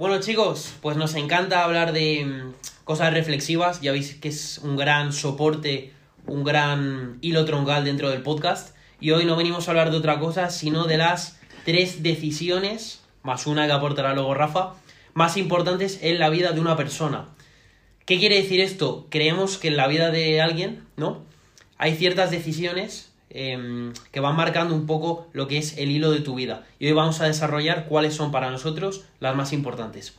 Bueno chicos, pues nos encanta hablar de mm, cosas reflexivas, ya veis que es un gran soporte, un gran hilo troncal dentro del podcast y hoy no venimos a hablar de otra cosa, sino de las tres decisiones, más una que aportará luego Rafa, más importantes en la vida de una persona. ¿Qué quiere decir esto? Creemos que en la vida de alguien, ¿no? Hay ciertas decisiones Em, que van marcando un poco lo que es el hilo de tu vida. Y hoy vamos a desarrollar cuáles son para nosotros las más importantes.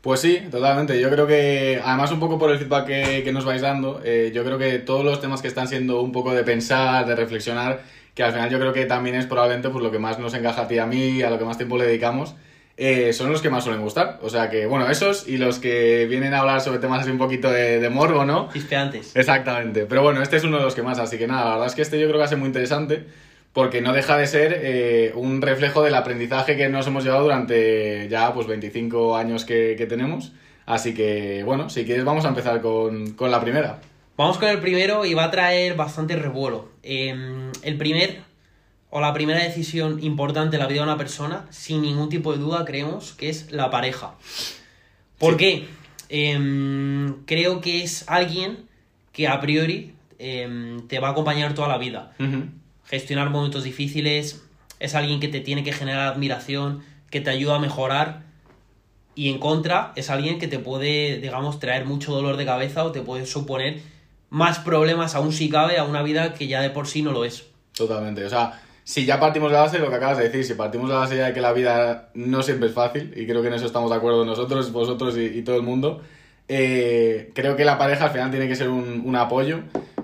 Pues sí, totalmente. Yo creo que, además un poco por el feedback que, nos vais dando, eh, yo creo que todos los temas que están siendo un poco de pensar, de reflexionar, que al final yo creo que también es probablemente pues, lo que más nos encaja a ti y a mí, a lo que más tiempo le dedicamos, eh, son los que más suelen gustar. O sea que, bueno, esos y los que vienen a hablar sobre temas así un poquito de, morbo, ¿no? Chispeantes. Exactamente. Pero bueno, este es uno de los que más, así que nada, la verdad es que este yo creo que va a ser muy interesante porque no deja de ser eh, un reflejo del aprendizaje que nos hemos llevado durante ya pues 25 años que, tenemos. Así que, bueno, si quieres vamos a empezar con, la primera. Vamos con el primero y va a traer bastante revuelo. Em, el primer o la primera decisión importante en la vida de una persona, sin ningún tipo de duda, creemos que es la pareja. ¿Por qué? Em, creo que es alguien que a priori em, te va a acompañar toda la vida. Gestionar momentos difíciles, es alguien que te tiene que generar admiración, que te ayuda a mejorar. Y en contra, es alguien que te puede, digamos, traer mucho dolor de cabeza o te puede suponer más problemas, aún si cabe, a una vida que ya de por sí no lo es. Totalmente. O sea, si ya partimos de la base de lo que acabas de decir, si partimos de la base de que la vida no siempre es fácil, y creo que en eso estamos de acuerdo nosotros, vosotros y, todo el mundo, eh, creo que la pareja al final tiene que ser un, apoyo.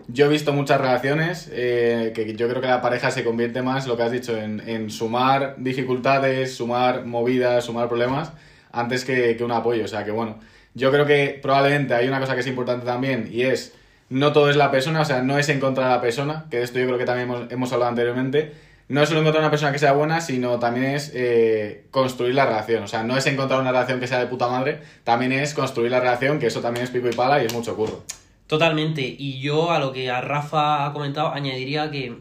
Yo he visto muchas relaciones eh, que yo creo que la pareja se convierte más, lo que has dicho, en, sumar dificultades, sumar movidas, sumar problemas, antes que, que un apoyo. O sea que bueno, yo creo que probablemente hay una cosa que es importante también y es no todo es la persona, o sea, no es encontrar a la persona, que de esto yo creo que también hemos, hemos hablado anteriormente, no es solo encontrar una persona que sea buena, sino también es eh, construir la relación. O sea, no es encontrar una relación que sea de puta madre, también es construir la relación, que eso también es pico y pala y es mucho curro. Totalmente. Y yo a lo que a Rafa ha comentado añadiría que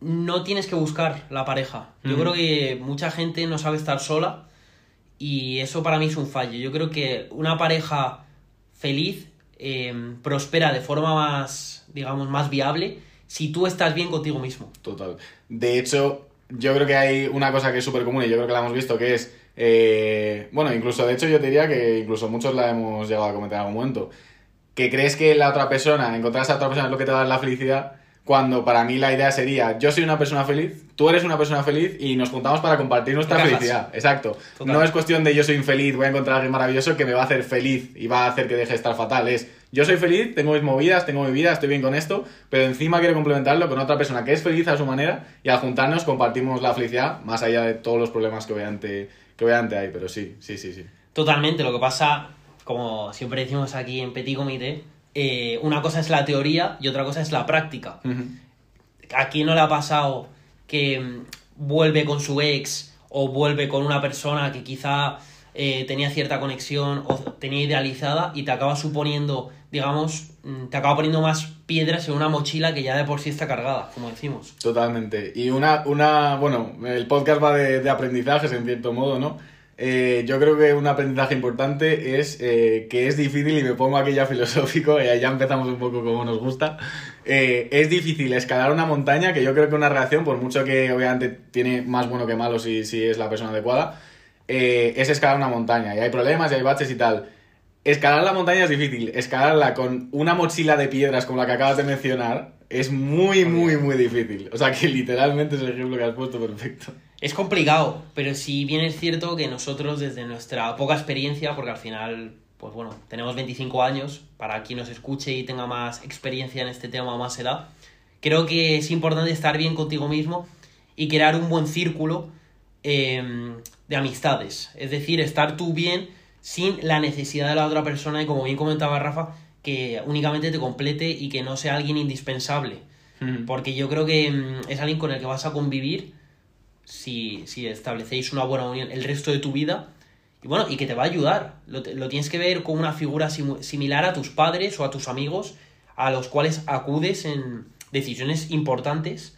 no tienes que buscar la pareja. Yo creo que mucha gente no sabe estar sola y eso para mí es un fallo. Yo creo que una pareja feliz eh, prospera de forma más, digamos, más viable si tú estás bien contigo mismo. Total. De hecho, yo creo que hay una cosa que es súper común y yo creo que la hemos visto, que es, eh, bueno, incluso, de hecho yo te diría que incluso muchos la hemos llegado a comentar en algún momento, que crees que la otra persona, encontrar a esa otra persona es lo que te va a dar la felicidad, cuando para mí la idea sería, yo soy una persona feliz, tú eres una persona feliz y nos juntamos para compartir nuestra felicidad. Exacto. No es cuestión de yo soy infeliz, voy a encontrar a alguien maravilloso que me va a hacer feliz y va a hacer que deje de estar fatal. Es yo soy feliz, tengo mis movidas, tengo mi vida, estoy bien con esto, pero encima quiero complementarlo con otra persona que es feliz a su manera y al juntarnos compartimos la felicidad, más allá de todos los problemas que obviamente, que obviamente hay, pero sí, sí, sí, sí. Totalmente, lo que pasa, como siempre decimos aquí en Petit Comité, eh, una cosa es la teoría y otra cosa es la práctica. ¿A quién no le ha pasado que mm, vuelve con su ex o vuelve con una persona que quizá eh, tenía cierta conexión o tenía idealizada y te acaba suponiendo digamos, mm, te acaba poniendo más piedras en una mochila que ya de por sí está cargada, como decimos. Totalmente. Y una, una bueno, el podcast va de, de aprendizajes en cierto modo, ¿no? Eh, yo creo que un aprendizaje importante es eh, que es difícil, y me pongo aquí ya filosófico, y ya empezamos un poco como nos gusta, eh, es difícil escalar una montaña, que yo creo que una relación, por mucho que obviamente tiene más bueno que malo si, si es la persona adecuada, es escalar una montaña, y hay problemas y hay baches y tal Escalar la montaña es difícil. Escalarla con una mochila de piedras como la que acabas de mencionar es muy, muy, muy difícil. O sea que literalmente es el ejemplo que has puesto perfecto. Es complicado, pero si bien es cierto que nosotros desde nuestra poca experiencia, porque al final, pues bueno, tenemos 25 años, para quien nos escuche y tenga más experiencia en este tema o más edad, creo que es importante estar bien contigo mismo y crear un buen círculo em, de amistades. Es decir, estar tú bien sin la necesidad de la otra persona y como bien comentaba Rafa, que únicamente te complete y que no sea alguien indispensable. Porque yo creo que mm, es alguien con el que vas a convivir si, si establecéis una buena unión el resto de tu vida. Y bueno, y que te va a ayudar. Lo, tienes que ver como una figura similar a tus padres o a tus amigos a los cuales acudes en decisiones importantes.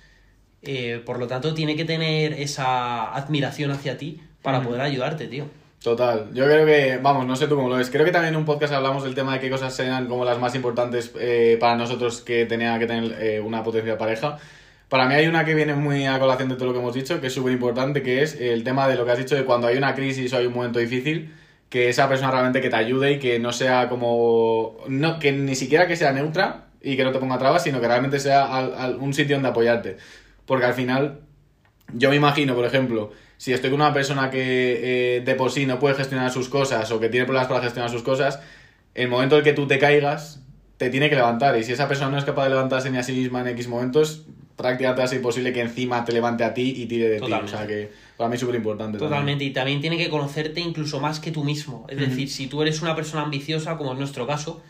Eh, por lo tanto, tiene que tener esa admiración hacia ti para poder ayudarte, tío. Total, yo creo que, vamos, no sé tú cómo lo ves, creo que también en un podcast hablamos del tema de qué cosas sean como las más importantes eh, para nosotros que tenía que tener eh, una potencial pareja. Para mí hay una que viene muy a colación de todo lo que hemos dicho, que es súper importante, que es el tema de lo que has dicho de cuando hay una crisis o hay un momento difícil, que esa persona realmente que te ayude y que no sea como, no, que ni siquiera que sea neutra y que no te ponga trabas, sino que realmente sea un sitio donde apoyarte. Porque al final, yo me imagino, por ejemplo, si estoy con una persona que eh, de por sí no puede gestionar sus cosas o que tiene problemas para gestionar sus cosas, el momento en que tú te caigas, te tiene que levantar. Y si esa persona no es capaz de levantarse ni a sí misma en X momentos, prácticamente va a ser imposible que encima te levante a ti y tire de Totalmente. ti. O sea que para mí es súper importante. Totalmente, y también tiene que conocerte incluso más que tú mismo. Es decir, si tú eres una persona ambiciosa, como es nuestro caso,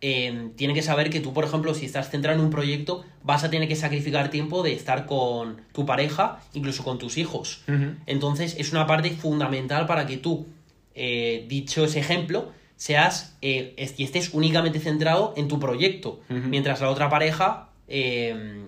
eh, tiene que saber que tú, por ejemplo, si estás centrado en un proyecto, vas a tener que sacrificar tiempo de estar con tu pareja, incluso con tus hijos. Entonces, es una parte fundamental para que tú, eh, dicho ese ejemplo, seas eh, y estés únicamente centrado en tu proyecto, mientras la otra pareja eh,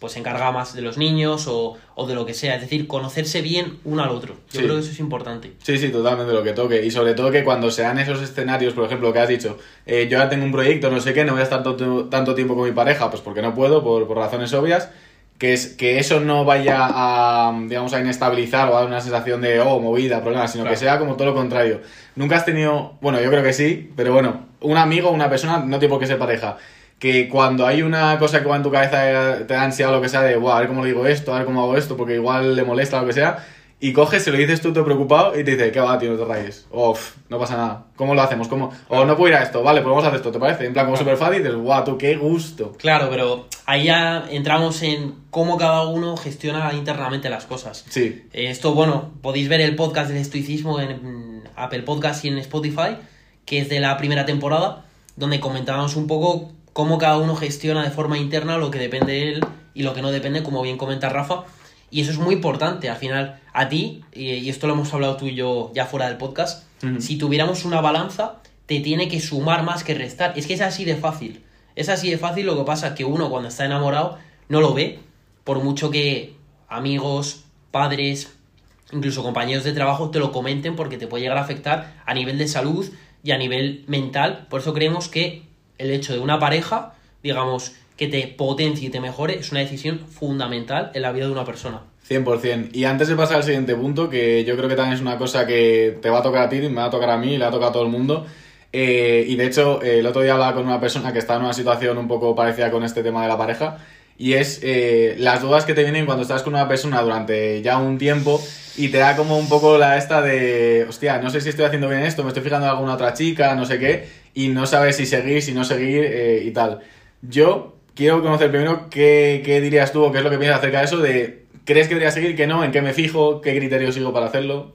pues se encarga más de los niños o, o de lo que sea. Es decir, conocerse bien uno al otro. Yo Sí. creo que eso es importante. Sí, sí, totalmente lo que toque. Y sobre todo que cuando sean esos escenarios, por ejemplo, que has dicho, eh, yo ya tengo un proyecto, no sé qué, no voy a estar tanto, tanto tiempo con mi pareja, pues porque no puedo, por, por razones obvias, que, es, que eso no vaya a, digamos, a inestabilizar o a dar una sensación de, oh, movida, problemas, sino Claro. que sea como todo lo contrario. Nunca has tenido, bueno, yo creo que sí, pero bueno, un amigo, una persona, no tiene por qué ser pareja. Que cuando hay una cosa que va en tu cabeza, eh, te da ansiedad o lo que sea, de, "Buah, a ver cómo le digo esto, a ver cómo hago esto, porque igual le molesta o lo que sea, y coges, se lo dices tú todo preocupado y te dice, ¿qué va, tío? No te rayes. O, "Uf, no pasa nada. ¿Cómo lo hacemos? ¿Cómo? O no puedo ir a esto. Vale, pues vamos a hacer esto, ¿te parece? En plan, como súper fácil y dices, guau, tú, qué gusto. Claro, pero ahí ya entramos en cómo cada uno gestiona internamente las cosas. Sí. Eh, Esto, bueno, podéis ver el podcast del estoicismo en Apple Podcast y en Spotify, que es de la primera temporada, donde comentábamos un poco cómo cada uno gestiona de forma interna lo que depende de él y lo que no depende, como bien comenta Rafa. Y eso es muy importante. Al final, a ti, y, esto lo hemos hablado tú y yo ya fuera del podcast, si tuviéramos una balanza, te tiene que sumar más que restar. Es que es así de fácil. Es así de fácil, lo que pasa es que uno cuando está enamorado no lo ve, por mucho que amigos, padres, incluso compañeros de trabajo te lo comenten porque te puede llegar a afectar a nivel de salud y a nivel mental. Por eso creemos que el hecho de una pareja, digamos, que te potencie y te mejore, es una decisión fundamental en la vida de una persona. 100%. Y antes de pasar al siguiente punto, que yo creo que también es una cosa que te va a tocar a ti, me va a tocar a mí, le va a tocar a todo el mundo. eh, y de hecho, eh, el otro día hablaba con una persona que está en una situación un poco parecida con este tema de la pareja. Y es eh, las dudas que te vienen cuando estás con una persona durante ya un tiempo y te da como un poco la esta de, hostia, no sé si estoy haciendo bien esto, me estoy fijando en alguna otra chica, no sé qué, y no sabes si seguir, si no seguir eh, y tal. Yo quiero conocer primero qué, qué dirías tú o qué es lo que piensas acerca de eso, de ¿crees que debería seguir, que no? ¿En qué me fijo? ¿Qué criterios sigo para hacerlo?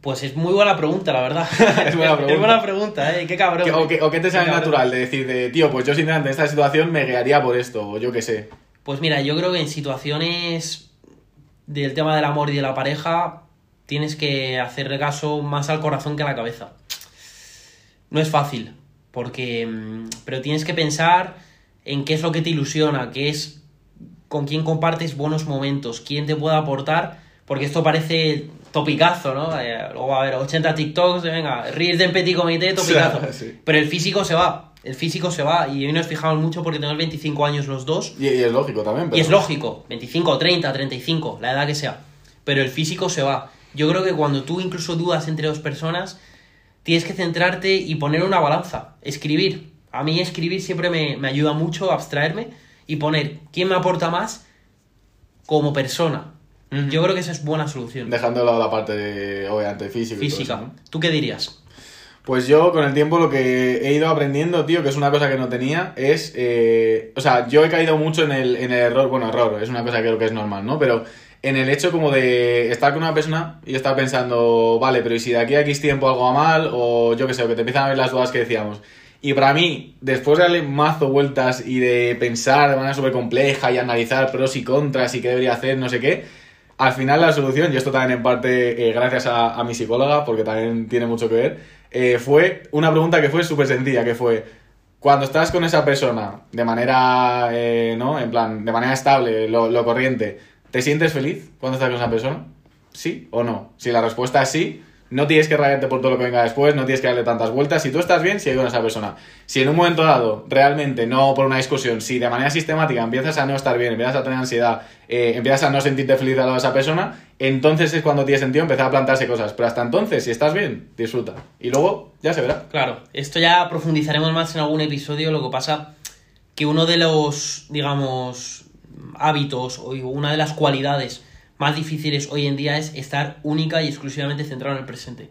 Pues es muy buena pregunta, la verdad. Es buena pregunta. es buena pregunta, ¿eh? Qué cabrón. ¿Qué- o, qué, o qué te sale Qué natural de decir, de, tío, pues yo sinceramente en esta situación me guiaría por esto, o yo qué sé? Pues mira, yo creo que en situaciones del tema del amor y de la pareja tienes que hacerle caso más al corazón que a la cabeza. No es fácil, porque mm, pero tienes que pensar en qué es lo que te ilusiona, qué es con quién compartes buenos momentos, quién te puede aportar, porque esto parece topicazo, ¿no? Eh, luego va a haber 80 TikToks de venga, ríes de petit comité, topicazo. Sí. Pero el físico se va, el físico se va, y hoy nos fijamos mucho porque tenemos 25 años los dos, Y, y es lógico también, pero... y es lógico, 25, 30, 35, la edad que sea. Pero el físico se va. Yo creo que cuando tú incluso dudas entre dos personas, tienes que centrarte y poner una balanza. Escribir. A mí escribir siempre me, me ayuda mucho a abstraerme y poner quién me aporta más como persona. Yo creo que esa es buena solución. Dejando de lado la parte, de, obviamente, física. y todo Física. eso, ¿no? ¿Tú qué dirías? Pues yo con el tiempo lo que he ido aprendiendo, tío, que es una cosa que no tenía, es... eh, o sea, yo he caído mucho en el, en el error, bueno, error, es una cosa que creo que es normal, ¿no? Pero en el hecho como de estar con una persona y estar pensando, vale, pero ¿y si de aquí a X tiempo algo va mal? O yo qué sé, que te empiezan a ver las dudas que decíamos. Y para mí, después de darle mazo vueltas y de pensar de manera súper compleja y analizar pros y contras y qué debería hacer, no sé qué, al final la solución, y esto también en parte eh, gracias a, mi psicóloga, porque también tiene mucho que ver, eh, fue una pregunta que fue súper sencilla, que fue, cuando estás con esa persona de manera, eh, ¿no? En plan, de manera estable, lo corriente, ¿te sientes feliz cuando estás con esa persona? ¿Sí o no? Si la respuesta es sí, No tienes que rayarte por todo lo que venga después, no tienes que darle tantas vueltas. Si tú estás bien, sigue con esa persona. Si en un momento dado, realmente, no por una discusión, si de manera sistemática empiezas a no estar bien, empiezas a tener ansiedad, eh, empiezas a no sentirte feliz al lado de esa persona, entonces es cuando tiene sentido empezar a plantarse cosas. Pero hasta entonces, si estás bien, disfruta. Y luego ya se verá. Claro, esto ya profundizaremos más en algún episodio. Lo que pasa que uno de los, digamos, hábitos o una de las cualidades más difíciles hoy en día es estar única y exclusivamente centrado en el presente.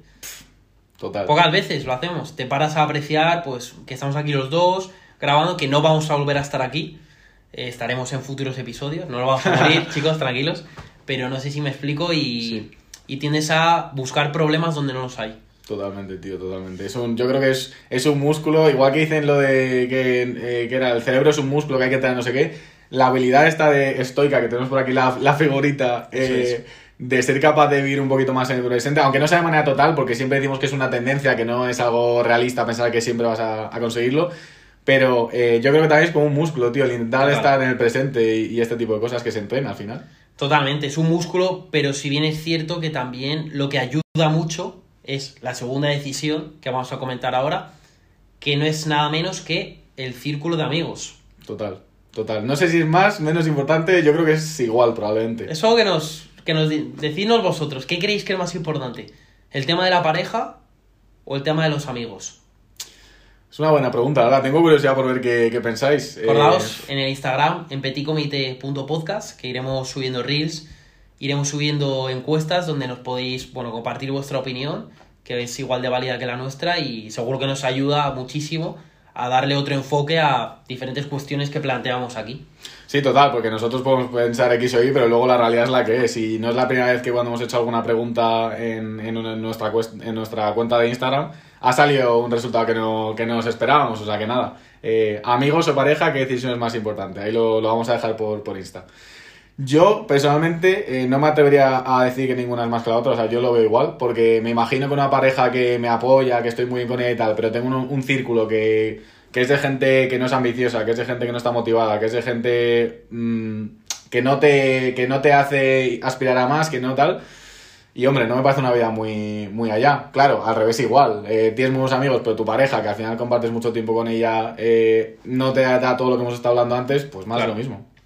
Total. Pocas veces lo hacemos. Te paras a apreciar, pues, que estamos aquí los dos grabando, que no vamos a volver a estar aquí. Eh, estaremos en futuros episodios, no lo vamos a morir, chicos, tranquilos. Pero no sé si me explico y, Sí. y tiendes a buscar problemas donde no los hay. Totalmente, tío, totalmente. Es un, yo creo que es, es un músculo, igual que dicen lo de que, eh, que era el cerebro es un músculo que hay que tener no sé qué. La habilidad esta de estoica, que tenemos por aquí la, la figurita, eh, de ser capaz de vivir un poquito más en el presente, aunque no sea de manera total, porque siempre decimos que es una tendencia, que no es algo realista pensar que siempre vas a, a conseguirlo. Pero eh, yo creo que también es como un músculo, tío, el intentar estar en el presente y, y este tipo de cosas que se entrena al final. Totalmente, es un músculo, pero si bien es cierto que también lo que ayuda mucho es la segunda decisión que vamos a comentar ahora, que no es nada menos que el círculo de amigos. Total, total. No sé si es más, menos importante, yo creo que es igual probablemente. Eso que nos, que nos decidnos vosotros, ¿qué creéis que es más importante? ¿El tema de la pareja o el tema de los amigos? Es una buena pregunta, ahora tengo curiosidad por ver qué, qué pensáis. Eh, Acordaos en el Instagram, en petitcomité.podcast, que iremos subiendo reels, iremos subiendo encuestas donde nos podéis bueno, compartir vuestra opinión, que es igual de válida que la nuestra y seguro que nos ayuda muchísimo a darle otro enfoque a diferentes cuestiones que planteamos aquí. Sí, total, porque nosotros podemos pensar X o Y, pero luego la realidad es la que es. Y no es la primera vez que cuando hemos hecho alguna pregunta en, en, en nuestra, en nuestra cuenta de Instagram ha salido un resultado que no, que no nos esperábamos. O sea que nada, Eh, amigos o pareja, ¿qué decisión es más importante? Ahí lo, lo vamos a dejar por, por Insta. Yo, personalmente, eh, no me atrevería a decir que ninguna es más que la otra, o sea, yo lo veo igual, porque me imagino que una pareja que me apoya, que estoy muy bien con ella y tal, pero tengo un, un círculo que, que es de gente que no es ambiciosa, que es de gente que no está motivada, que es de gente mm, que, no te, que no te hace aspirar a más, que no tal. Y hombre, no me parece una vida muy, muy allá. Claro, al revés igual. Eh, tienes buenos amigos, pero tu pareja, que al final compartes mucho tiempo con ella, eh, no te da todo lo que hemos estado hablando antes, pues más Claro. de lo mismo.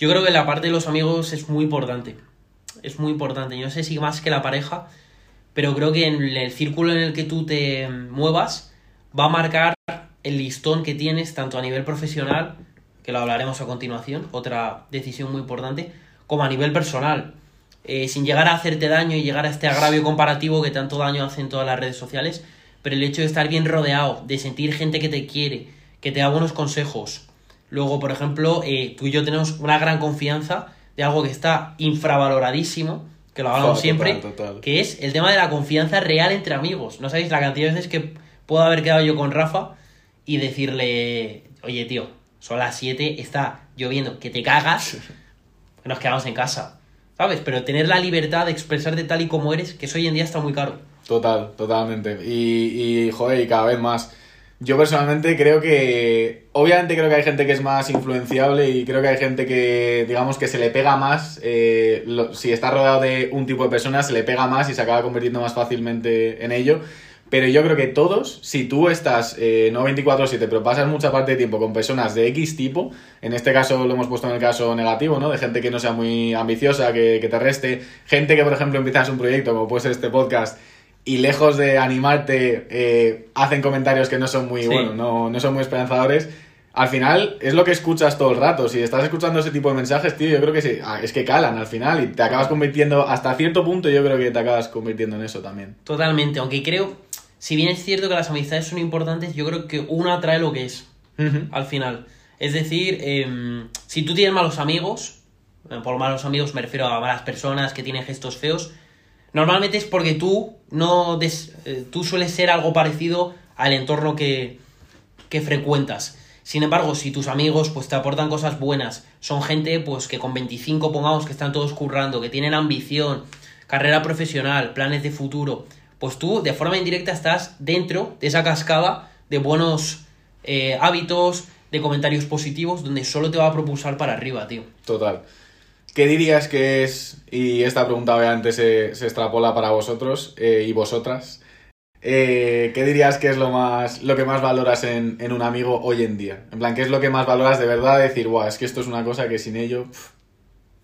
Yo creo que la parte de los amigos es muy importante. Es muy importante. Yo no sé si más que la pareja, pero creo que en el círculo en el que tú te muevas va a marcar el listón que tienes tanto a nivel profesional, que lo hablaremos a continuación, otra decisión muy importante, como a nivel personal. Eh, sin llegar a hacerte daño y llegar a este agravio comparativo que tanto daño hacen todas las redes sociales, pero el hecho de estar bien rodeado, de sentir gente que te quiere, que te da buenos consejos. Luego, por ejemplo, eh, tú y yo tenemos una gran confianza de algo que está infravaloradísimo, que lo hablamos siempre, total. que es el tema de la confianza real entre amigos. No sabéis la cantidad de veces que puedo haber quedado yo con Rafa y decirle, oye tío, son las 7, está lloviendo, que te cagas, nos quedamos en casa. ¿Sabes? Pero tener la libertad de expresarte tal y como eres, que eso hoy en día está muy caro. Total, totalmente. Y, y, joder, y cada vez más. Yo personalmente creo que. Obviamente creo que hay gente que es más influenciable y creo que hay gente que, digamos, que se le pega más. eh, si está rodeado de un tipo de personas, se le pega más y se acaba convirtiendo más fácilmente en ello. Pero yo creo que todos, si tú estás, eh, no 24-7, pero pasas mucha parte de tiempo con personas de X tipo, en este caso lo hemos puesto en el caso negativo, ¿no? De gente que no sea muy ambiciosa, que, que te reste, gente que, por ejemplo, empiezas un proyecto, como puede ser este podcast, y lejos de animarte, eh, hacen comentarios que no son muy, Sí. bueno, no, no son muy esperanzadores. Al final es lo que escuchas todo el rato. Si estás escuchando ese tipo de mensajes, tío, yo creo que sí, ah, es que calan al final y te acabas convirtiendo, hasta cierto punto, yo creo que te acabas convirtiendo en eso también. Totalmente, aunque creo, si bien es cierto que las amistades son importantes, yo creo que una atrae lo que es. Al final. Es decir, em, si tú tienes malos amigos, eh, por malos amigos me refiero a malas personas que tienen gestos feos, normalmente es porque tú no des- eh, tú sueles ser algo parecido al entorno que, que frecuentas. Sin embargo, si tus amigos pues te aportan cosas buenas, son gente pues que con 25 pongamos que están todos currando, que tienen ambición, carrera profesional, planes de futuro, pues tú de forma indirecta estás dentro de esa cascada de buenos eh, hábitos, de comentarios positivos, donde solo te va a propulsar para arriba, tío. Total. ¿Qué dirías que es, y esta pregunta obviamente se, se extrapola para vosotros eh, y vosotras, eh, ¿qué dirías que es lo, más, lo que más valoras en, en, un amigo hoy en día? En plan, ¿qué es lo que más valoras de verdad? Decir, guau, es que esto es una cosa que sin ello... Pff.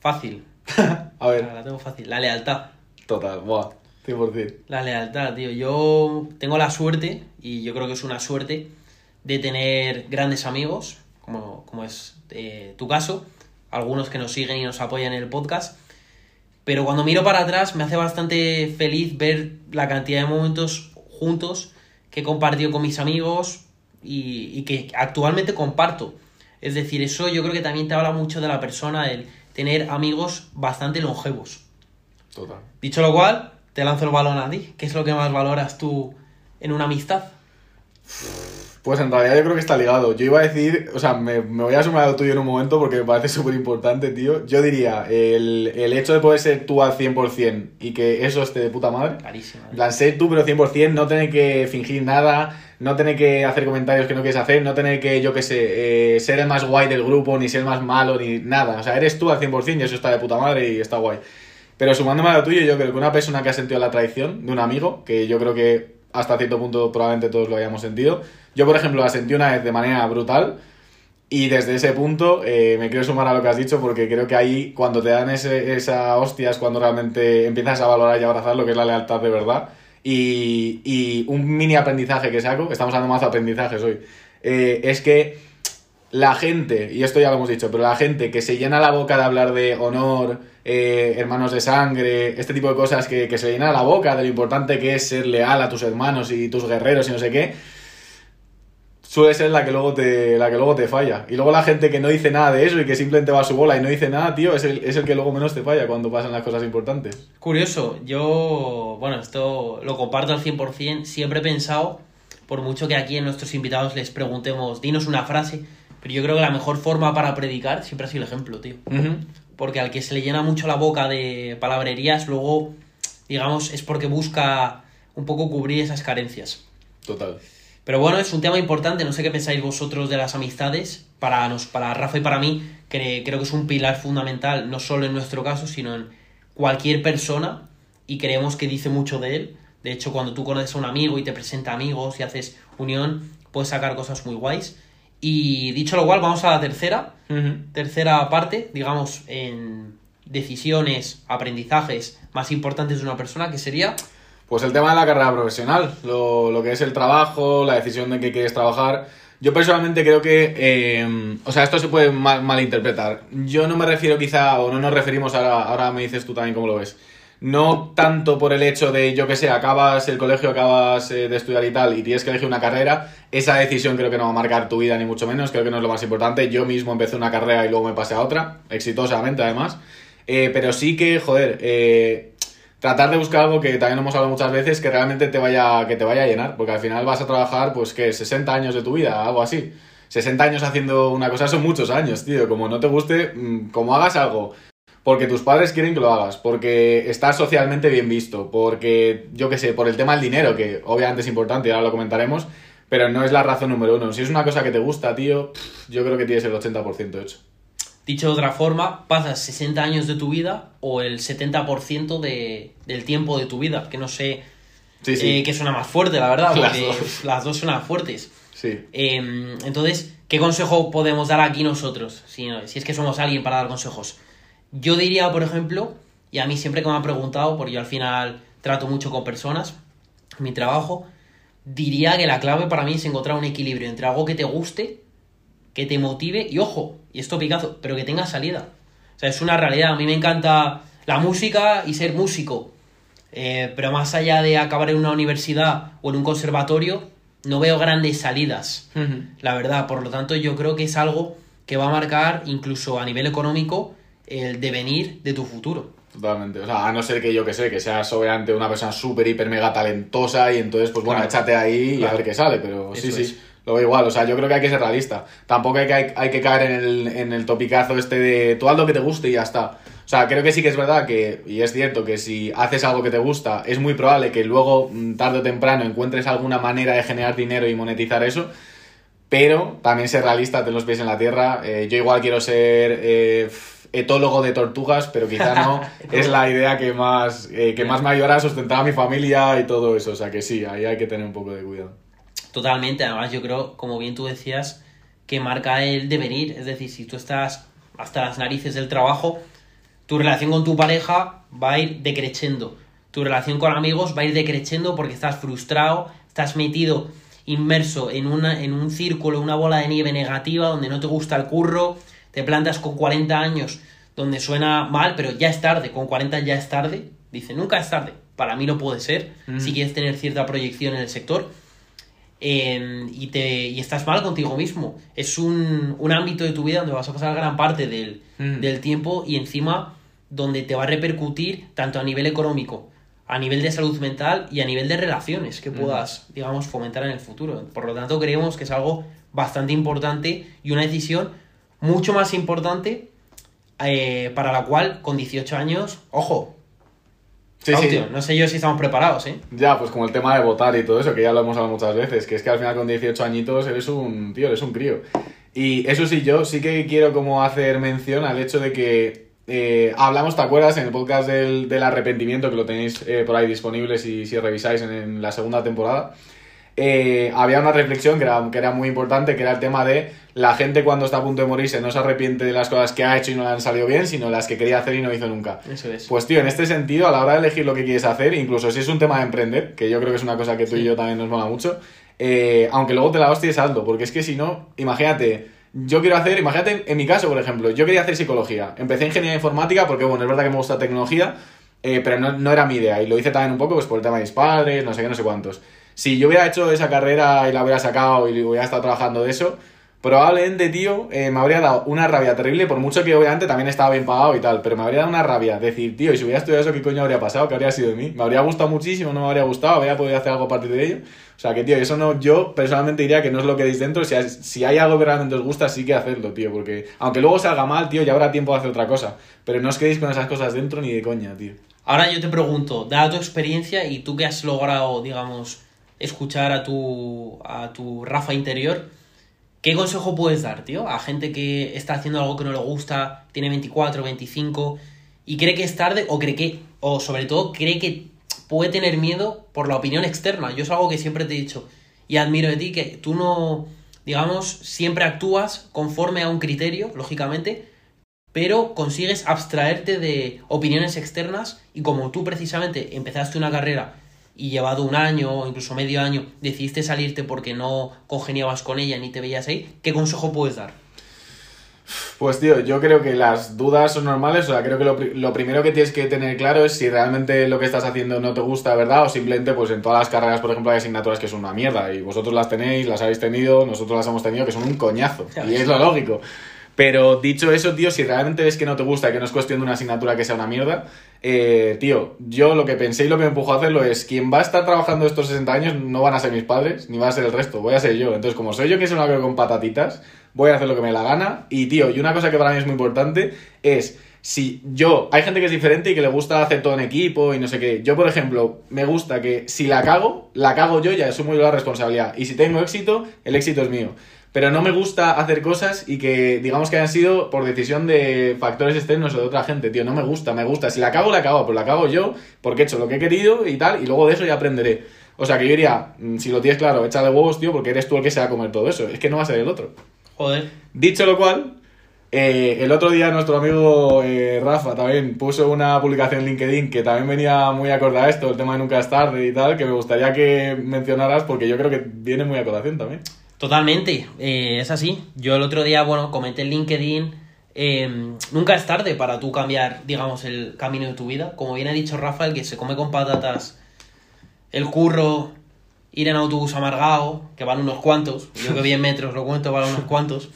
Fácil. A ver. La tengo fácil. La lealtad. Total, buah, 100%. La lealtad, tío. Yo tengo la suerte, y yo creo que es una suerte, de tener grandes amigos, como, como es eh, tu caso, algunos que nos siguen y nos apoyan en el podcast. Pero cuando miro para atrás me hace bastante feliz ver la cantidad de momentos juntos que he compartido con mis amigos y, y, que actualmente comparto. Es decir, eso yo creo que también te habla mucho de la persona, el tener amigos bastante longevos. Total. Dicho lo cual, te lanzo el balón a ti. ¿Qué es lo que más valoras tú en una amistad? Pues en realidad yo creo que está ligado. Yo iba a decir, o sea, me, me voy a sumar a lo tuyo en un momento porque me parece súper importante, tío. Yo diría, el, el, hecho de poder ser tú al 100% y que eso esté de puta madre. Clarísimo. En plan, ser tú pero 100%, no tener que fingir nada, no tener que hacer comentarios que no quieres hacer, no tener que, yo qué sé, eh, ser el más guay del grupo, ni ser el más malo, ni nada. O sea, eres tú al 100% y eso está de puta madre y está guay. Pero sumándome a lo tuyo, yo creo que una persona que ha sentido la traición de un amigo, que yo creo que hasta cierto punto probablemente todos lo hayamos sentido. Yo, por ejemplo, la sentí una vez de manera brutal y desde ese punto eh, me quiero sumar a lo que has dicho porque creo que ahí cuando te dan ese, esa hostia es cuando realmente empiezas a valorar y abrazar lo que es la lealtad de verdad. Y, y un mini aprendizaje que saco, estamos hablando más de aprendizajes hoy, eh, es que la gente, y esto ya lo hemos dicho, pero la gente que se llena la boca de hablar de honor, eh, hermanos de sangre, este tipo de cosas que, que, se llena la boca de lo importante que es ser leal a tus hermanos y tus guerreros y no sé qué, suele ser la que luego te, la que luego te falla. Y luego la gente que no dice nada de eso y que simplemente va a su bola y no dice nada, tío, es el, es el que luego menos te falla cuando pasan las cosas importantes. Curioso, yo, bueno, esto lo comparto al 100%, siempre he pensado, por mucho que aquí a nuestros invitados les preguntemos, dinos una frase, pero yo creo que la mejor forma para predicar siempre ha sido el ejemplo, tío. Uh -huh. Porque al que se le llena mucho la boca de palabrerías, luego, digamos, es porque busca un poco cubrir esas carencias. Total. Pero bueno, es un tema importante, no sé qué pensáis vosotros de las amistades. Para, nos, para Rafa y para mí, que creo que es un pilar fundamental, no solo en nuestro caso, sino en cualquier persona, y creemos que dice mucho de él. De hecho, cuando tú conoces a un amigo y te presenta amigos y haces unión, puedes sacar cosas muy guays. Y dicho lo cual, vamos a la tercera, Uh -huh. tercera parte, digamos, en decisiones, aprendizajes más importantes de una persona, que sería Pues el tema de la carrera profesional, lo, lo que es el trabajo, la decisión de que quieres trabajar. Yo personalmente creo que, eh, o sea, esto se puede mal, malinterpretar. Yo no me refiero quizá, o no nos referimos, ahora, ahora me dices tú también cómo lo ves. No tanto por el hecho de, yo que sé, acabas el colegio, acabas eh, de estudiar y tal, y tienes que elegir una carrera, esa decisión creo que no va a marcar tu vida ni mucho menos, creo que no es lo más importante. Yo mismo empecé una carrera y luego me pasé a otra, exitosamente además. Eh, pero sí que, joder, eh, tratar de buscar algo que también hemos hablado muchas veces que realmente te vaya, que te vaya a llenar, porque al final vas a trabajar, pues, que 60 años de tu vida, algo así. 60 años haciendo una cosa son muchos años, tío. Como no te guste, mm, como hagas algo porque tus padres quieren que lo hagas, porque estás socialmente bien visto, porque, yo qué sé, por el tema del dinero, que obviamente es importante y ahora lo comentaremos, pero no es la razón número uno. Si es una cosa que te gusta, tío, yo creo que tienes el 80% hecho. Dicho de otra forma, pasas 60 años de tu vida o el 70% de, del tiempo de tu vida, que no sé sí, sí. Eh, qué suena más fuerte, la verdad, Las porque dos. las dos suenan fuertes. Sí. Eh, entonces, ¿qué consejo podemos dar aquí nosotros? Si, si es que somos alguien para dar consejos. Yo diría, por ejemplo, y a mí siempre que me han preguntado, porque yo al final trato mucho con personas, mi trabajo, diría que la clave para mí es encontrar un equilibrio entre algo que te guste, que te motive y ojo, y esto picazo, pero que tenga salida. O sea, es una realidad. A mí me encanta la música y ser músico. Eh, pero más allá de acabar en una universidad o en un conservatorio, no veo grandes salidas, Uh -huh. la verdad. Por lo tanto, yo creo que es algo que va a marcar, incluso a nivel económico, el devenir de tu futuro. Totalmente. O sea, a no ser que yo que sé, que seas obviamente una persona súper, hiper, mega talentosa y entonces, pues bueno, Claro. échate ahí y a ver qué sale. Pero sí, Eso sí, es. lo veo igual. O sea, yo creo que hay que ser realista. Tampoco hay que, hay, hay que caer en el, en el topicazo este de tú haz lo que te guste y ya está. O sea, creo que sí que es verdad que, y es cierto que si haces algo que te gusta, es muy probable que luego, mm, tarde o temprano, encuentres alguna manera de generar dinero y monetizar eso. Pero también ser realista, ten los pies en la tierra. Eh, yo igual quiero ser eh, etólogo de tortugas, pero quizá no es la idea que más, eh, que más me ayudará a sustentar a mi familia y todo eso. O sea que sí, ahí hay que tener un poco de cuidado. Totalmente, además yo creo, como bien tú decías, que marca el devenir. Es decir, si tú estás hasta las narices del trabajo, tu relación con tu pareja va a ir decreciendo. Tu relación con amigos va a ir decreciendo porque estás frustrado, estás metido, inmerso en, una, en un círculo, una bola de nieve negativa donde no te gusta el curro, te plantas con 40 años donde suena mal, pero ya es tarde, con 40 ya es tarde. Dice, nunca es tarde. Para mí lo puede ser, si quieres tener cierta proyección en el sector. Em, y, te, y estás mal contigo mismo. Es un, un, ámbito de tu vida donde vas a pasar gran parte del, del tiempo y encima donde te va a repercutir tanto a nivel económico, a nivel de salud mental y a nivel de relaciones que puedas, digamos, fomentar en el futuro. Por lo tanto, creemos que es algo bastante importante y una decisión mucho más importante eh, para la cual con 18 años, ojo, Sí, sí. No sé yo si estamos preparados, ¿eh? Ya, pues como el tema de votar y todo eso, que ya lo hemos hablado muchas veces, que es que al final con 18 añitos eres un tío, eres un crío. Y eso sí, yo sí que quiero como hacer mención al hecho de que eh, hablamos, ¿te acuerdas? En el podcast del, del arrepentimiento, que lo tenéis eh, por ahí disponible si, si revisáis en, en la segunda temporada. Eh, había una reflexión que era, que era muy importante, que era el tema de la gente cuando está a punto de morirse no se arrepiente de las cosas que ha hecho y no le han salido bien, sino las que quería hacer y no hizo nunca. Eso es. Pues tío, en este sentido, a la hora de elegir lo que quieres hacer, incluso si es un tema de emprender, que yo creo que es una cosa que tú y yo también nos mola mucho, eh, aunque luego te la hosties alto, porque es que si no, imagínate, yo quiero hacer, imagínate en mi caso, por ejemplo, yo quería hacer psicología, empecé ingeniería informática porque, bueno, es verdad que me gusta tecnología, eh, pero no, no, era mi idea y lo hice también un poco pues por el tema de mis padres, no sé qué, no sé cuántos si yo hubiera hecho esa carrera y la hubiera sacado y hubiera estado trabajando de eso, probablemente, tío, eh, me habría dado una rabia terrible, por mucho que obviamente también estaba bien pagado y tal, pero me habría dado una rabia decir, tío, y si hubiera estudiado eso, ¿qué coño habría pasado? ¿Qué habría sido de mí? Me habría gustado muchísimo, no me habría gustado, habría podido hacer algo a partir de ello. O sea, que, tío, eso no, yo personalmente diría que no es lo que deis dentro, si hay, si hay algo que realmente os gusta, sí que hacedlo, tío, porque aunque luego salga mal, tío, ya habrá tiempo de hacer otra cosa, pero no os quedéis con esas cosas dentro ni de coña, tío. Ahora yo te pregunto, dada tu experiencia y tú que has logrado, digamos, escuchar a tu, a tu Rafa interior, ¿qué consejo puedes dar, tío? A gente que está haciendo algo que no le gusta, tiene 24, 25 y cree que es tarde o cree que, o sobre todo cree que puede tener miedo por la opinión externa. Yo es algo que siempre te he dicho y admiro de ti, que tú no, digamos, siempre actúas conforme a un criterio, lógicamente, pero consigues abstraerte de opiniones externas y como tú precisamente empezaste una carrera y llevado un año o incluso medio año decidiste salirte porque no congeniabas con ella ni te veías ahí, ¿qué consejo puedes dar? Pues tío, yo creo que las dudas son normales, o sea, creo que lo, lo, primero que tienes que tener claro es si realmente lo que estás haciendo no te gusta, ¿verdad? O simplemente, pues en todas las carreras, por ejemplo, hay asignaturas que son una mierda y vosotros las tenéis, las habéis tenido, nosotros las hemos tenido, que son un coñazo. Y es lo lógico. Pero dicho eso, tío, si realmente ves que no te gusta que no es cuestión de una asignatura que sea una mierda, eh, tío, yo lo que pensé y lo que me empujó a hacerlo es, quien va a estar trabajando estos 60 años no van a ser mis padres, ni va a ser el resto, voy a ser yo. Entonces, como soy yo que se lo con patatitas, voy a hacer lo que me la gana. Y, tío, y una cosa que para mí es muy importante es, si yo, hay gente que es diferente y que le gusta hacer todo en equipo y no sé qué. Yo, por ejemplo, me gusta que si la cago, la cago yo y asumo yo la responsabilidad. Y si tengo éxito, el éxito es mío pero no me gusta hacer cosas y que digamos que hayan sido por decisión de factores externos o de otra gente, tío, no me gusta, me gusta, si la cago, la cago, pues la cago yo porque he hecho lo que he querido y tal, y luego de eso ya aprenderé. O sea que yo diría, mm, si lo tienes claro, echa de huevos, tío, porque eres tú el que se va a comer todo eso, es que no va a ser el otro. Joder. Dicho lo cual, eh, el otro día nuestro amigo eh, Rafa también puso una publicación en LinkedIn que también venía muy acorde a esto, el tema de nunca es tarde y tal, que me gustaría que mencionaras porque yo creo que viene muy a colación también. Totalmente, eh, es así. Yo el otro día, bueno, comenté en LinkedIn, em, nunca es tarde para tú cambiar, digamos, el camino de tu vida. Como bien ha dicho Rafa, el que se come con patatas el curro, ir en autobús amargado, que van unos cuantos, yo que vi en metros lo cuento, van unos cuantos,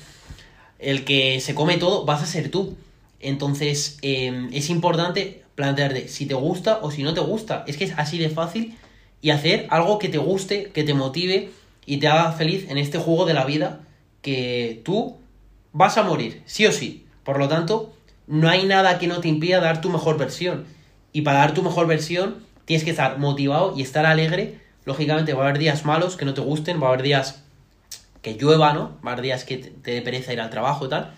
el que se come todo, vas a ser tú. Entonces, em, es importante plantearte si te gusta o si no te gusta. Es que es así de fácil y hacer algo que te guste, que te motive y te haga feliz en este juego de la vida que tú vas a morir, sí o sí. Por lo tanto, no hay nada que no te impida dar tu mejor versión. Y para dar tu mejor versión, tienes que estar motivado y estar alegre. Lógicamente, va a haber días malos que no te gusten, va a haber días que llueva, ¿no? Va a haber días que te dé pereza ir al trabajo y tal.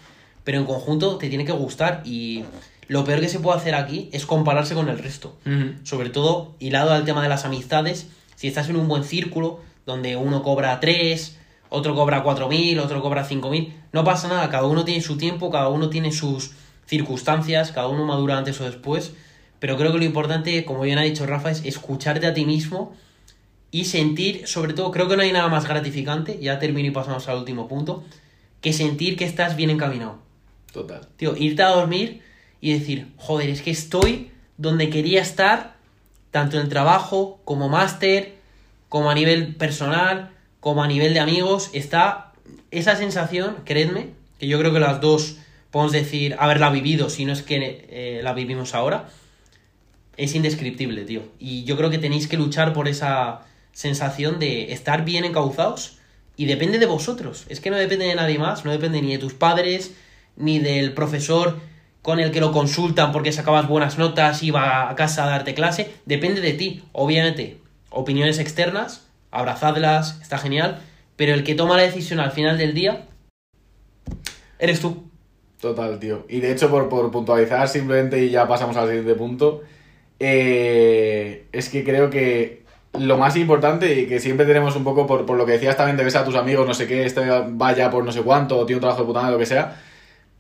pero en conjunto te tiene que gustar y lo peor que se puede hacer aquí es compararse con el resto. Sobre todo, hilado al tema de las amistades, si estás en un buen círculo, donde uno cobra 3, otro cobra 4.000, otro cobra 5.000, no pasa nada, cada uno tiene su tiempo, cada uno tiene sus circunstancias, cada uno madura antes o después, pero creo que lo importante, como bien ha dicho Rafa, es escucharte a ti mismo y sentir, sobre todo, creo que no hay nada más gratificante, ya termino y pasamos al último punto, que sentir que estás bien encaminado. Total. Tío, irte a dormir y decir, joder, es que estoy donde quería estar, tanto en el trabajo, como máster, como a nivel personal, como a nivel de amigos, está esa sensación, creedme, que yo creo que las dos podemos decir haberla vivido, si no es que eh, la vivimos ahora, es indescriptible, tío. Y yo creo que tenéis que luchar por esa sensación de estar bien encauzados y depende de vosotros. Es que no depende de nadie más, no depende ni de tus padres, ni del profesor con el que lo consultan porque sacabas buenas notas va a casa a darte clase. Depende de ti, obviamente. Opiniones externas, abrazadlas, está genial, pero el que toma la decisión al final del día eres tú. Total, tío. Y de hecho, por, por puntualizar simplemente y ya pasamos al siguiente punto, eh, es que creo que lo más importante y que siempre tenemos un poco por, por lo que decías también de ves a tus amigos, no sé qué, este vaya por no sé cuánto, o tiene un trabajo de puta madre, lo que sea,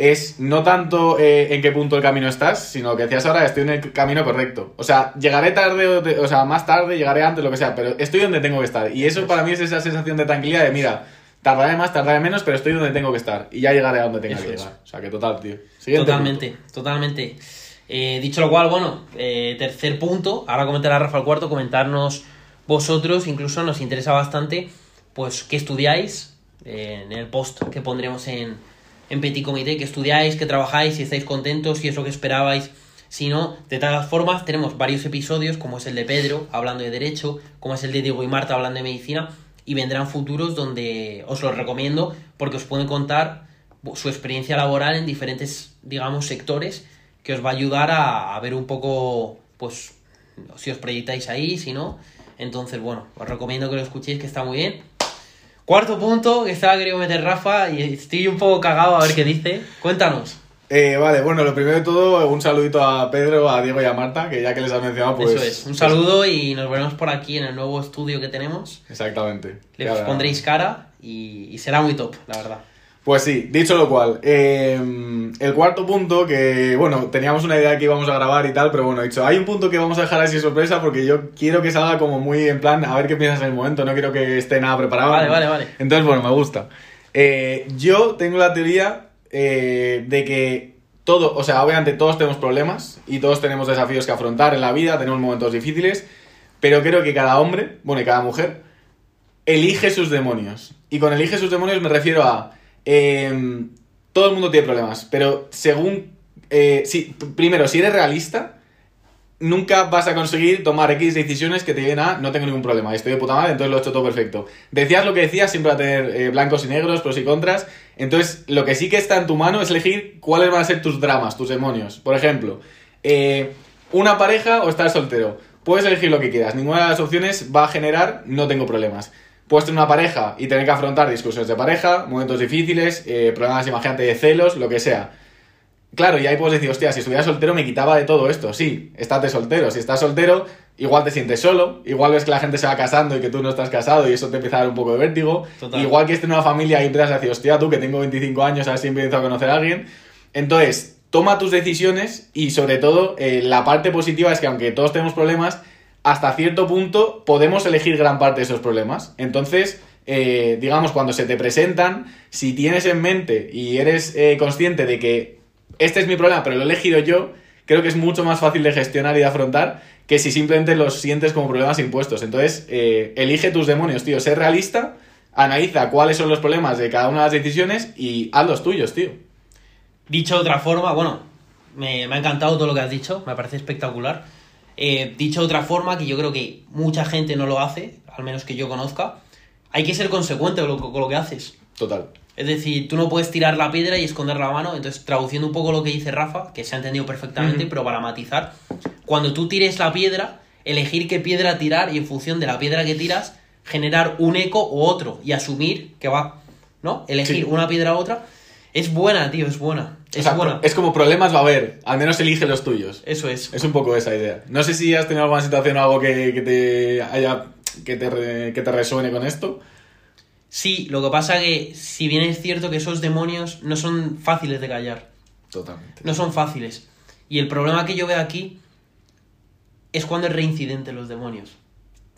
es no tanto eh, en qué punto del camino estás, sino que decías ahora, estoy en el camino correcto. O sea, llegaré tarde, o, o, sea, más tarde, llegaré antes, lo que sea, pero estoy donde tengo que estar. Y eso para mí es esa sensación de tranquilidad de, mira, tardaré más, tardaré menos, pero estoy donde tengo que estar. Y ya llegaré a donde tenga que llegar. O sea, que total, tío. Siguiente totalmente, punto. totalmente. Eh, dicho lo cual, bueno, eh, tercer punto, ahora comentará Rafa el cuarto, comentarnos vosotros, incluso nos interesa bastante, pues, qué estudiáis en el post que pondremos en, en Petit Comité, que estudiáis, que trabajáis, si estáis contentos, si es lo que esperabais. Si no, de todas formas, tenemos varios episodios, como es el de Pedro, hablando de Derecho, como es el de Diego y Marta, hablando de Medicina, y vendrán futuros donde os los recomiendo porque os pueden contar su experiencia laboral en diferentes, digamos, sectores que os va a ayudar a, a ver un poco, pues, si os proyectáis ahí, si no. Entonces, bueno, os recomiendo que lo escuchéis, que está muy bien. Cuarto punto, que estaba querido meter Rafa y estoy un poco cagado a ver qué dice. Cuéntanos. Eh, vale, bueno, lo primero de todo, un saludito a Pedro, a Diego y a Marta, que ya que les has mencionado, pues... Eso es, un saludo y nos veremos por aquí en el nuevo estudio que tenemos. Exactamente. Les claro. pondréis cara y, y será muy top, la verdad. Pues sí, dicho lo cual, eh, el cuarto punto, que bueno, teníamos una idea que íbamos a grabar y tal, pero bueno, he dicho, hay un punto que vamos a dejar así sorpresa porque yo quiero que salga como muy en plan, a ver qué piensas en el momento, no quiero que esté nada preparado. Vale, vale, vale. Entonces, bueno, me gusta. Eh, yo tengo la teoría eh, de que todo, o sea, obviamente todos tenemos problemas y todos tenemos desafíos que afrontar en la vida, tenemos momentos difíciles, pero creo que cada hombre, bueno, y cada mujer, elige sus demonios. Y con elige sus demonios me refiero a eh, todo el mundo tiene problemas, pero según... Eh, primero, si eres realista, nunca vas a conseguir tomar X decisiones que te lleven a no tengo ningún problema, estoy de puta madre, entonces lo he hecho todo perfecto. Decías lo que decías, siempre va a tener eh, blancos y negros, pros y contras. Entonces, lo que sí que está en tu mano es elegir cuáles van a ser tus dramas, tus demonios. Por ejemplo, eh, una pareja o estar soltero. Puedes elegir lo que quieras, ninguna de las opciones va a generar no tengo problemas puedes tener una pareja y tener que afrontar discusiones de pareja, momentos difíciles, eh, problemas, imagínate, de celos, lo que sea. Claro, y ahí puedes decir, hostia, si estuviera soltero me quitaba de todo esto. Sí, estate soltero. Si estás soltero, igual te sientes solo, igual ves que la gente se va casando y que tú no estás casado y eso te empieza a dar un poco de vértigo. Total. Igual que estés en una familia y empiezas a decir, hostia, tú que tengo 25 años, a ver si empiezo a conocer a alguien. Entonces, toma tus decisiones y sobre todo, eh, la parte positiva es que aunque todos tenemos problemas, hasta cierto punto podemos elegir gran parte de esos problemas. Entonces, eh, digamos, cuando se te presentan, si tienes en mente y eres eh, consciente de que este es mi problema, pero lo he elegido yo, creo que es mucho más fácil de gestionar y de afrontar que si simplemente los sientes como problemas impuestos. Entonces, eh, elige tus demonios, tío. Sé realista, analiza cuáles son los problemas de cada una de las decisiones y haz los tuyos, tío. Dicho de otra forma, bueno, me, me ha encantado todo lo que has dicho, me parece espectacular. Eh, dicho de otra forma, que yo creo que mucha gente no lo hace, al menos que yo conozca, hay que ser consecuente con lo, con lo que haces. Total. Es decir, tú no puedes tirar la piedra y esconder la mano. Entonces, traduciendo un poco lo que dice Rafa, que se ha entendido perfectamente, pero para matizar, cuando tú tires la piedra, elegir qué piedra tirar y en función de la piedra que tiras, generar un eco u otro y asumir que va, ¿no? Elegir sí. una piedra u otra. Es buena, tío, es buena. Es O sea, buena. es como problemas va a haber, al menos elige los tuyos. Eso es. Es un poco esa idea. No sé si has tenido alguna situación o algo que, que te haya que te, que te resuene con esto. Sí, lo que pasa que si bien es cierto que esos demonios no son fáciles de callar. Totalmente. No son fáciles. Y el problema que yo veo aquí es cuando es reincidente los demonios.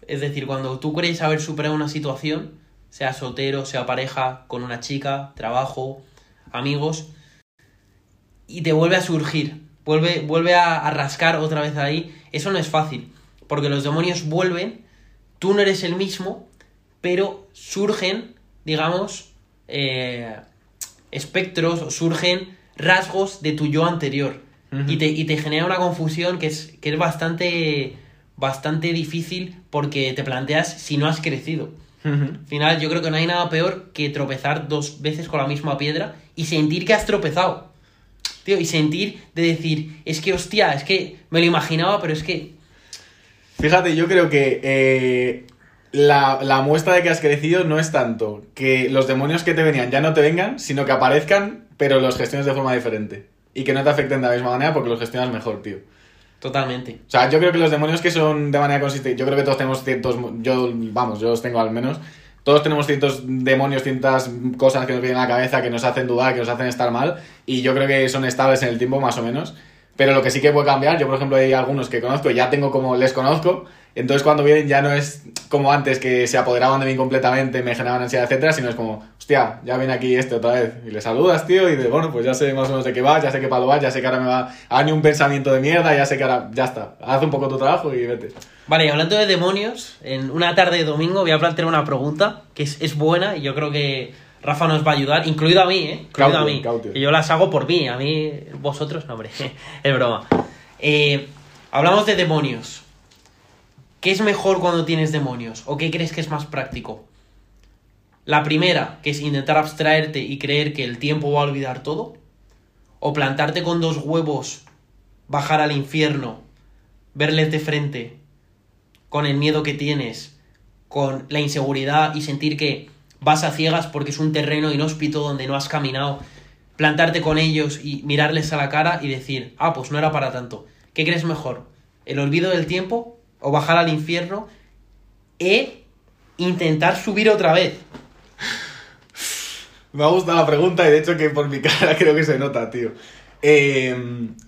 Es decir, cuando tú crees haber superado una situación, sea soltero, sea pareja, con una chica, trabajo, amigos, y te vuelve a surgir, vuelve, vuelve a, a rascar otra vez ahí, eso no es fácil, porque los demonios vuelven, tú no eres el mismo, pero surgen, digamos, eh, espectros o surgen rasgos de tu yo anterior. Y, te, y te genera una confusión que es, que es bastante, bastante difícil porque te planteas si no has crecido. Al final, yo creo que no hay nada peor que tropezar dos veces con la misma piedra y sentir que has tropezado. Tío, y sentir de decir, es que hostia, es que me lo imaginaba, pero es que. Fíjate, yo creo que eh, la, la muestra de que has crecido no es tanto que los demonios que te venían ya no te vengan, sino que aparezcan, pero los gestiones de forma diferente. Y que no te afecten de la misma manera porque los gestionas mejor, tío. Totalmente. O sea, yo creo que los demonios que son de manera consistente, yo creo que todos tenemos ciertos, yo, vamos, yo los tengo al menos, todos tenemos ciertos demonios, ciertas cosas que nos vienen a la cabeza, que nos hacen dudar, que nos hacen estar mal, y yo creo que son estables en el tiempo más o menos. Pero lo que sí que puede cambiar, yo por ejemplo hay algunos que conozco, ya tengo como les conozco, entonces cuando vienen ya no es como antes que se apoderaban de mí completamente, me generaban ansiedad, etcétera, sino es como, hostia, ya viene aquí este otra vez, y le saludas, tío, y de bueno, pues ya sé más o menos de qué vas, ya sé qué palo vas, ya sé que ahora me va a ni un pensamiento de mierda, ya sé que ahora, ya está, haz un poco tu trabajo y vete. Vale, y hablando de demonios, en una tarde de domingo voy a plantear una pregunta que es, es buena y yo creo que Rafa nos va a ayudar, incluido a mí, ¿eh? Incluido a Caution, mí. caution. Que yo las hago por mí, a mí, vosotros, no, hombre, es broma. Eh, hablamos de demonios. ¿Qué es mejor cuando tienes demonios? ¿O qué crees que es más práctico? La primera, que es intentar abstraerte y creer que el tiempo va a olvidar todo. O plantarte con dos huevos, bajar al infierno, verles de frente, con el miedo que tienes, con la inseguridad y sentir que vas a ciegas porque es un terreno inhóspito donde no has caminado, plantarte con ellos y mirarles a la cara y decir, ah, pues no era para tanto. ¿Qué crees mejor? ¿El olvido del tiempo o bajar al infierno e intentar subir otra vez? Me ha gustado la pregunta y de hecho que por mi cara creo que se nota, tío. Eh,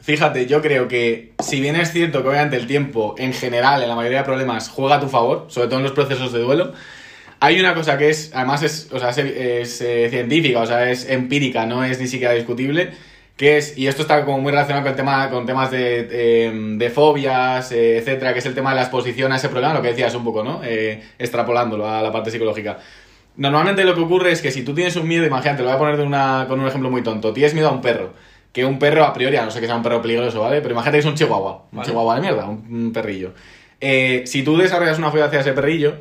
fíjate, yo creo que si bien es cierto que obviamente el tiempo en general, en la mayoría de problemas, juega a tu favor, sobre todo en los procesos de duelo, hay una cosa que es, además es, o sea, es, es, eh, científica, o sea, es empírica, no es ni siquiera discutible, que es, y esto está como muy relacionado con, el tema, con temas de, eh, de fobias, eh, etcétera, que es el tema de la exposición a ese problema, lo que decías un poco, ¿no? Eh, extrapolándolo a la parte psicológica. Normalmente lo que ocurre es que si tú tienes un miedo, imagínate, lo voy a poner de una, con un ejemplo muy tonto, tienes miedo a un perro, que un perro a priori, a no sé que sea un perro peligroso, ¿vale? Pero imagínate que es un chihuahua, un Vale. chihuahua de mierda, un, un perrillo. Eh, si tú desarrollas una fobia hacia ese perrillo,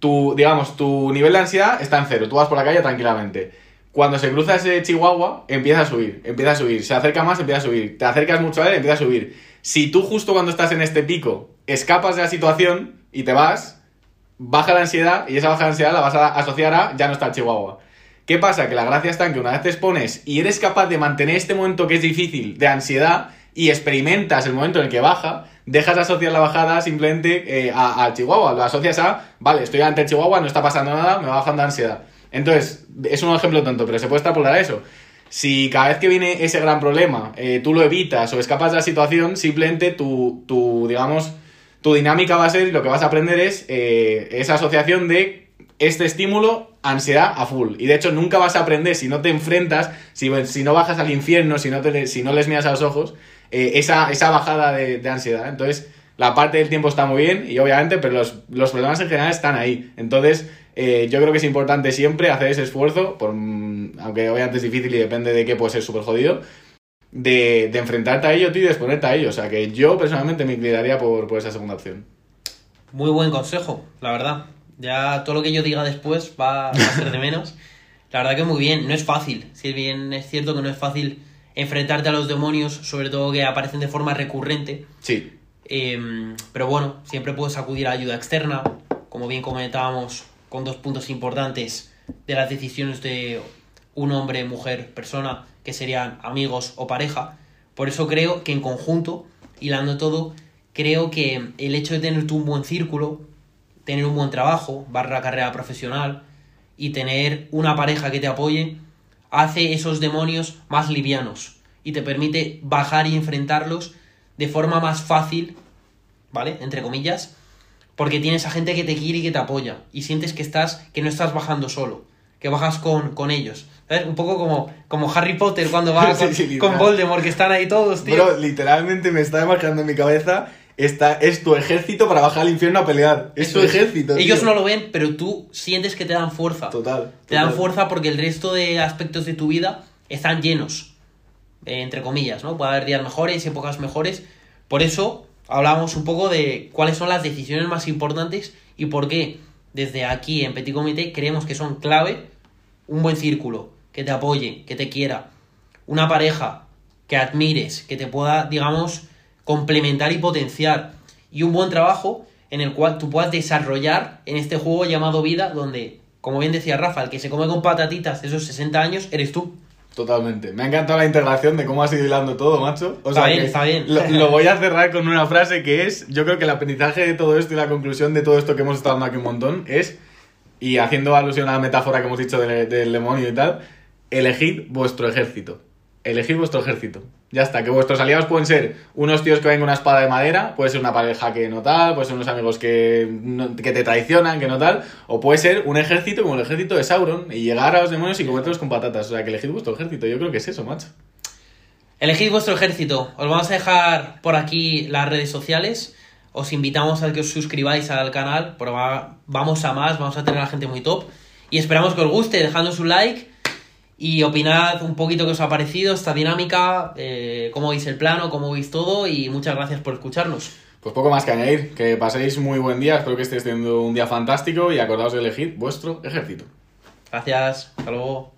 tu, digamos, tu nivel de ansiedad está en cero, tú vas por la calle tranquilamente. Cuando se cruza ese chihuahua, empieza a subir, empieza a subir, se acerca más, empieza a subir, te acercas mucho a él, empieza a subir. Si tú justo cuando estás en este pico escapas de la situación y te vas, baja la ansiedad y esa baja de ansiedad la vas a asociar a ya no está el chihuahua. ¿Qué pasa? Que la gracia está en que una vez te expones y eres capaz de mantener este momento que es difícil de ansiedad y experimentas el momento en el que baja, dejas de asociar la bajada simplemente eh, a- chihuahua. Lo asocias a, vale, estoy ante chihuahua, no está pasando nada, me va bajando ansiedad. Entonces, es un ejemplo tonto, pero se puede extrapolar a eso. Si cada vez que viene ese gran problema eh, tú lo evitas o escapas de la situación, simplemente tu, tu digamos, tu dinámica va a ser, lo que vas a aprender es eh, esa asociación de este estímulo, ansiedad a full. Y de hecho nunca vas a aprender si no te enfrentas, si, si no bajas al infierno, si no, te, si no les miras a los ojos, eh, esa, esa bajada de, de ansiedad. Entonces, la parte del tiempo está muy bien, y obviamente, pero los, los problemas en general están ahí. Entonces, eh, yo creo que es importante siempre hacer ese esfuerzo, por, mm, aunque obviamente es difícil y depende de qué puede ser súper jodido, de, de enfrentarte a ello, tío, y de exponerte a ello. O sea, que yo personalmente me inclinaría por, por esa segunda opción. Muy buen consejo, la verdad. Ya todo lo que yo diga después va, va a ser de menos. La verdad que muy bien, no es fácil. Si bien es cierto que no es fácil enfrentarte a los demonios, sobre todo que aparecen de forma recurrente. Sí, Eh, pero bueno, siempre puedes acudir a ayuda externa, como bien comentábamos, con dos puntos importantes de las decisiones de un hombre, mujer, persona, que serían amigos o pareja. Por eso creo que en conjunto, hilando todo, creo que el hecho de tener tú un buen círculo, tener un buen trabajo, barra carrera profesional y tener una pareja que te apoye, hace esos demonios más livianos y te permite bajar y enfrentarlos de forma más fácil, ¿vale? Entre comillas, porque tienes a gente que te quiere y que te apoya y sientes que estás que no estás bajando solo, que bajas con, con ellos. ¿Sabes? Un poco como, como Harry Potter cuando va Sí, con, sí, con. Voldemort, que están ahí todos, tío. Bro, literalmente me está imaginando en mi cabeza. Esta, es tu ejército para bajar al infierno a pelear. Es tu es. ejército. Ellos tío. no lo ven, pero tú sientes que te dan fuerza. Total. Te dan total. fuerza porque el resto de aspectos de tu vida están llenos, eh, entre comillas, ¿no? Puede haber días mejores épocas mejores. Por eso hablamos un poco de cuáles son las decisiones más importantes y por qué desde aquí en Petit Comité creemos que son clave un buen círculo, que te apoye, que te quiera, una pareja que admires, que te pueda, digamos, complementar y potenciar, y un buen trabajo en el cual tú puedas desarrollar en este juego llamado vida, donde, como bien decía Rafa, el que se come con patatitas de esos 60 años eres tú. Totalmente. Me ha encantado la integración de cómo has ido hilando todo, macho. O Está sea bien, está bien. Lo, lo voy a cerrar con una frase que es, yo creo que el aprendizaje de todo esto y la conclusión de todo esto que hemos estado hablando aquí un montón es, y haciendo alusión a la metáfora que hemos dicho del, del demonio y tal, elegid vuestro ejército. Elegid vuestro ejército. Ya está, que vuestros aliados pueden ser unos tíos que ven una espada de madera, puede ser una pareja que no tal, puede ser unos amigos que, que te traicionan, que no tal, o puede ser un ejército como el ejército de Sauron y llegar a los demonios y comértelos con patatas. O sea, que elegid vuestro ejército. Yo creo que es eso, macho. Elegid vuestro ejército. Os vamos a dejar por aquí las redes sociales. Os invitamos a que os suscribáis al canal, porque va- vamos a más, vamos a tener a la gente muy top. Y esperamos que os guste, dejadnos un like y opinad un poquito qué os ha parecido esta dinámica, eh, cómo veis el plano, cómo veis todo y muchas gracias por escucharnos. Pues poco más que añadir. Que paséis muy buen día. Espero que estéis teniendo un día fantástico y acordaos de elegir vuestro ejército. Gracias, hasta luego.